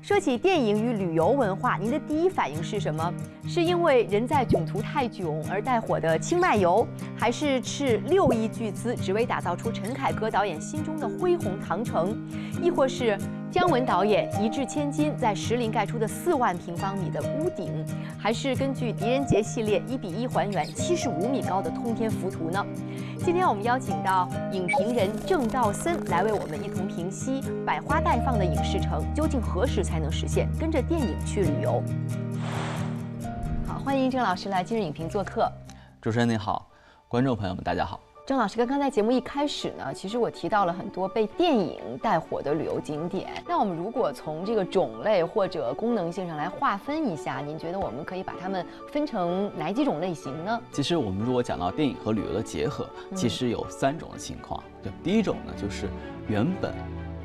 说起电影与旅游文化，您的第一反应是什么？是因为人在囧途太囧而带火的清迈游，还是斥六亿巨资只为打造出陈凯歌导演心中的恢弘唐城，亦或是？姜文导演一掷千金在石林盖出的四万平方米的屋顶，还是根据狄仁杰系列一比一还原七十五米高的通天浮屠呢？今天我们邀请到影评人郑道森来为我们一同评析百花待放的影视城究竟何时才能实现？跟着电影去旅游。好，欢迎郑老师来今日影评做客。主持人您好，观众朋友们大家好。郑老师，刚刚在节目一开始呢，其实我提到了很多被电影带火的旅游景点。那我们如果从这个种类或者功能性上来划分一下，您觉得我们可以把它们分成哪几种类型呢？其实我们如果讲到电影和旅游的结合，其实有三种的情况。对，第一种呢，就是原本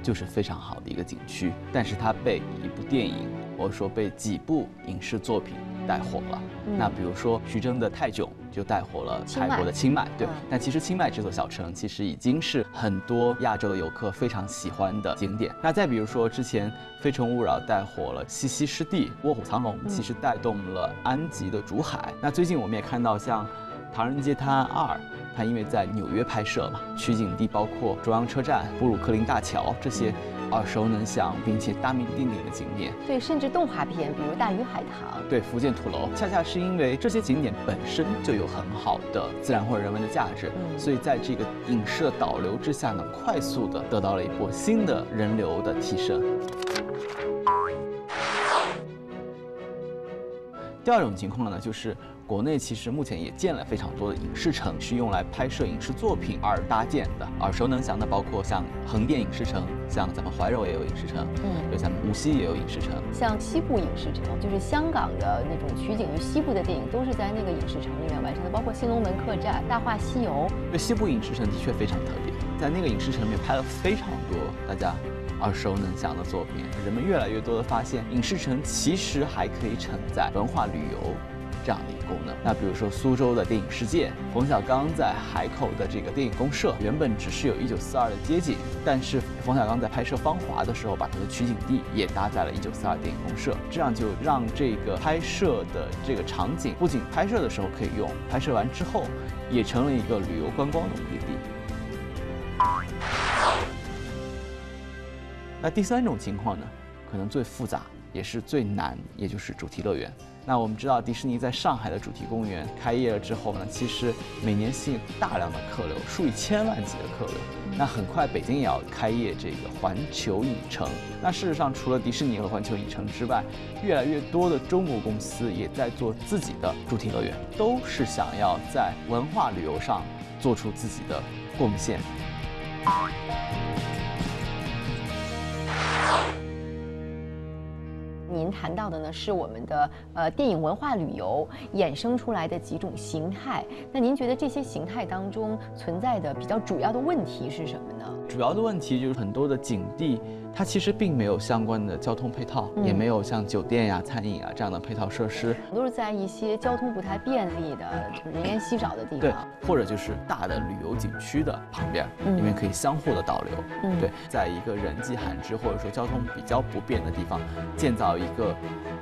就是非常好的一个景区，但是它被一部电影或者说被几部影视作品。带火了，那比如说徐峥的泰囧就带火了泰国的清迈，对。但其实清迈这座小城其实已经是很多亚洲的游客非常喜欢的景点。那再比如说之前《非诚勿扰》带火了西溪湿地，《卧虎藏龙》其实带动了安吉的竹海。那最近我们也看到像《唐人街探案二》，它因为在纽约拍摄嘛，取景地包括中央车站、布鲁克林大桥这些。耳熟能详并且大名鼎鼎的景点，对，甚至动画片，比如《大鱼海棠》，对，福建土楼，恰恰是因为这些景点本身就有很好的自然或者人文的价值，所以在这个影视导流之下呢，快速的得到了一波新的人流的提升。第二种情况呢，就是。国内其实目前也建了非常多的影视城，是用来拍摄影视作品而搭建的。耳熟能详的包括像横店影视城，像咱们怀柔也有影视城，嗯，就像无锡也有影视城。像西部影视城，就是香港的那种取景于西部的电影，都是在那个影视城里面完成的，包括《新龙门客栈》《大话西游》。对，西部影视城的确非常特别，在那个影视城里面拍了非常多大家耳熟能详的作品。人们越来越多的发现，影视城其实还可以承载文化旅游。这样的一个功能。那比如说苏州的电影世界，冯小刚在海口的这个电影公社，原本只是有一九四二的街景，但是冯小刚在拍摄《芳华》的时候，把他的取景地也搭在了一九四二电影公社，这样就让这个拍摄的这个场景不仅拍摄的时候可以用，拍摄完之后也成了一个旅游观光的目的地。那第三种情况呢，可能最复杂也是最难，也就是主题乐园。那我们知道，迪士尼在上海的主题公园开业了之后呢，其实每年吸引大量的客流，数以千万计的客流。那很快，北京也要开业这个环球影城。那事实上，除了迪士尼和环球影城之外，越来越多的中国公司也在做自己的主题乐园，都是想要在文化旅游上做出自己的贡献。您谈到的呢，是我们的呃电影文化旅游衍生出来的几种形态。那您觉得这些形态当中存在的比较主要的问题是什么呢？主要的问题就是很多的景地。它其实并没有相关的交通配套，也没有像酒店呀、餐饮啊这样的配套设施，都是在一些交通不太便利的、人烟稀少的地方，对，或者就是大的旅游景区的旁边，里面可以相互的导流，嗯，对，在一个人迹罕至或者说交通比较不便的地方建造一个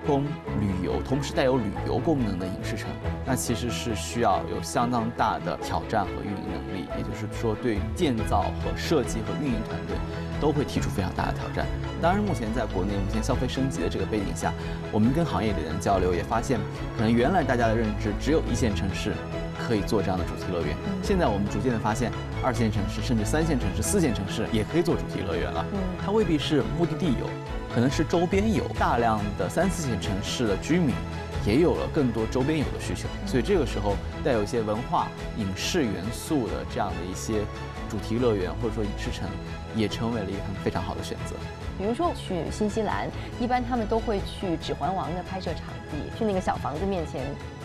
供旅游同时带有旅游功能的影视城，那其实是需要有相当大的挑战和运营能力，也就是说对建造和设计和运营团队。都会提出非常大的挑战。当然，目前在国内目前消费升级的这个背景下，我们跟行业里人交流也发现，可能原来大家的认知只有一线城市可以做这样的主题乐园。现在我们逐渐的发现，二线城市甚至三线城市、四线城市也可以做主题乐园了。它未必是目的地有，可能是周边有大量的三四线城市的居民也有了更多周边有的需求。所以这个时候带有一些文化影视元素的这样的一些主题乐园或者说影视城。也成为了一个非常好的选择。比如说去新西兰，一般他们都会去《指环王》的拍摄场地，去那个小房子面前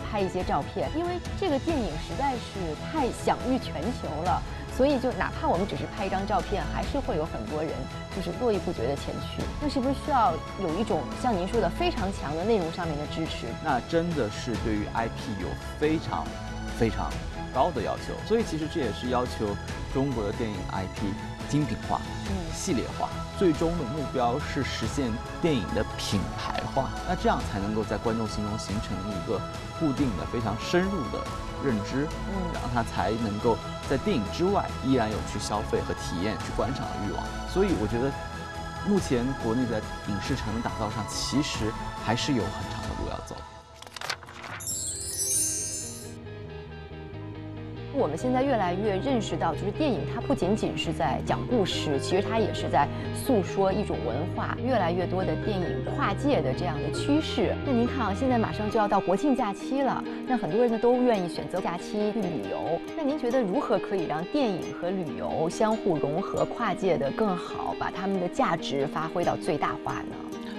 拍一些照片，因为这个电影实在是太享誉全球了。所以就哪怕我们只是拍一张照片，还是会有很多人就是络绎不绝的前去。那是不是需要有一种像您说的非常强的内容上面的支持？那真的是对于 IP 有非常非常高的要求。所以其实这也是要求中国的电影 IP 精品化、系列化，最终的目标是实现电影的品牌化。那这样才能够在观众心中形成一个固定的、非常深入的。认知，嗯，然后他才能够在电影之外依然有去消费和体验、去观赏的欲望。所以我觉得，目前国内在影视城的打造上，其实还是有很长我们现在越来越认识到，就是电影它不仅仅是在讲故事，其实它也是在诉说一种文化。越来越多的电影跨界的这样的趋势。那您看啊，现在马上就要到国庆假期了，那很多人呢都愿意选择假期去旅游。那您觉得如何可以让电影和旅游相互融合、跨界的更好，把它们的价值发挥到最大化呢？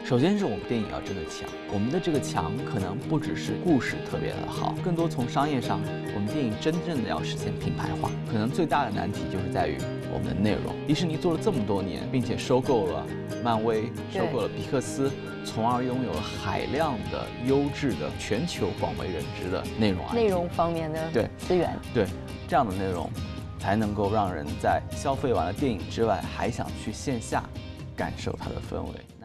首先是我们电影要真的强，我们的这个强可能不只是故事特别的好，更多从商业上，我们电影真正的要实现品牌化，可能最大的难题就是在于我们的内容。迪士尼做了这么多年，并且收购了漫威，收购了皮克斯，从而拥有了海量的优质的、全球广为人知的内容。内容方面的对资源，对这样的内容，才能够让人在消费完了电影之外，还想去线下感受它的氛围。